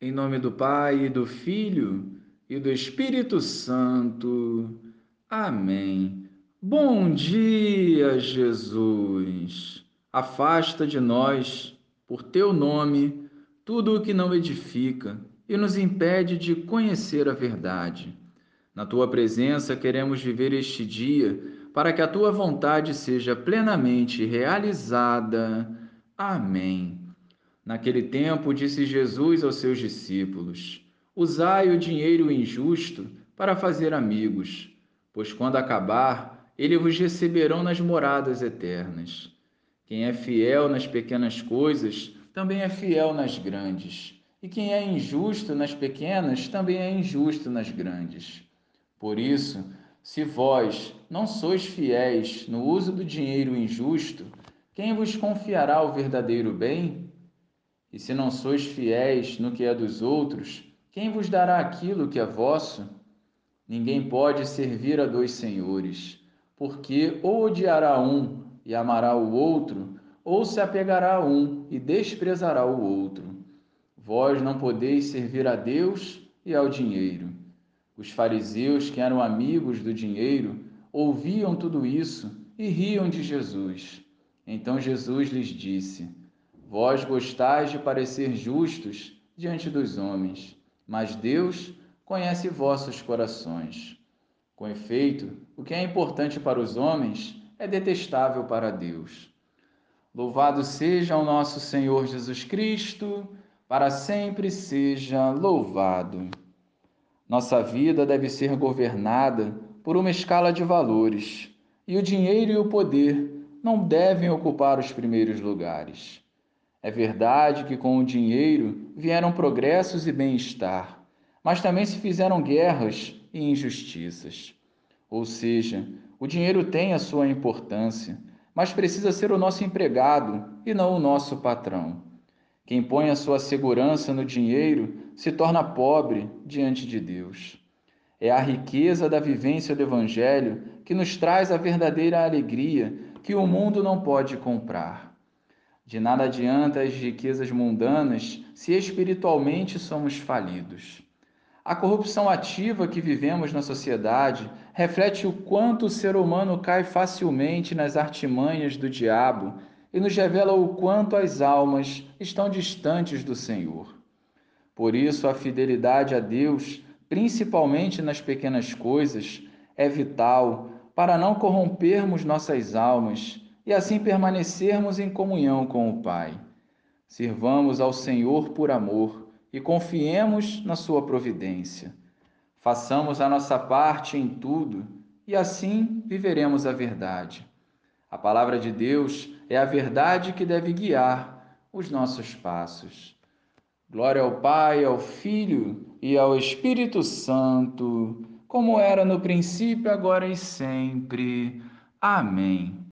Em nome do Pai, e do Filho e do Espírito Santo. Amém. Bom dia, Jesus. Afasta de nós, por teu nome, tudo o que não edifica e nos impede de conhecer a verdade. Na tua presença queremos viver este dia para que a tua vontade seja plenamente realizada. Amém. Naquele tempo, disse Jesus aos seus discípulos: Usai o dinheiro injusto para fazer amigos, pois quando acabar, eles vos receberão nas moradas eternas. Quem é fiel nas pequenas coisas, também é fiel nas grandes. E quem é injusto nas pequenas, também é injusto nas grandes. Por isso, se vós não sois fiéis no uso do dinheiro injusto, quem vos confiará o verdadeiro bem? E se não sois fiéis no que é dos outros, quem vos dará aquilo que é vosso? Ninguém pode servir a dois senhores, porque ou odiará um e amará o outro, ou se apegará a um e desprezará o outro. Vós não podeis servir a Deus e ao dinheiro. Os fariseus, que eram amigos do dinheiro, ouviam tudo isso e riam de Jesus. Então Jesus lhes disse: Vós gostais de parecer justos diante dos homens, mas Deus conhece vossos corações. Com efeito, o que é importante para os homens é detestável para Deus. Louvado seja o nosso Senhor Jesus Cristo, para sempre seja louvado. Nossa vida deve ser governada por uma escala de valores, e o dinheiro e o poder não devem ocupar os primeiros lugares. É verdade que com o dinheiro vieram progressos e bem-estar, mas também se fizeram guerras e injustiças. Ou seja, o dinheiro tem a sua importância, mas precisa ser o nosso empregado e não o nosso patrão. Quem põe a sua segurança no dinheiro se torna pobre diante de Deus. É a riqueza da vivência do Evangelho que nos traz a verdadeira alegria que o mundo não pode comprar. De nada adianta as riquezas mundanas se espiritualmente somos falidos. A corrupção ativa que vivemos na sociedade reflete o quanto o ser humano cai facilmente nas artimanhas do diabo e nos revela o quanto as almas estão distantes do Senhor. Por isso, a fidelidade a Deus, principalmente nas pequenas coisas, é vital para não corrompermos nossas almas e assim permanecermos em comunhão com o Pai. Sirvamos ao Senhor por amor e confiemos na Sua providência. Façamos a nossa parte em tudo e assim viveremos a verdade. A palavra de Deus é a verdade que deve guiar os nossos passos. Glória ao Pai, ao Filho e ao Espírito Santo, como era no princípio, agora e sempre. Amém.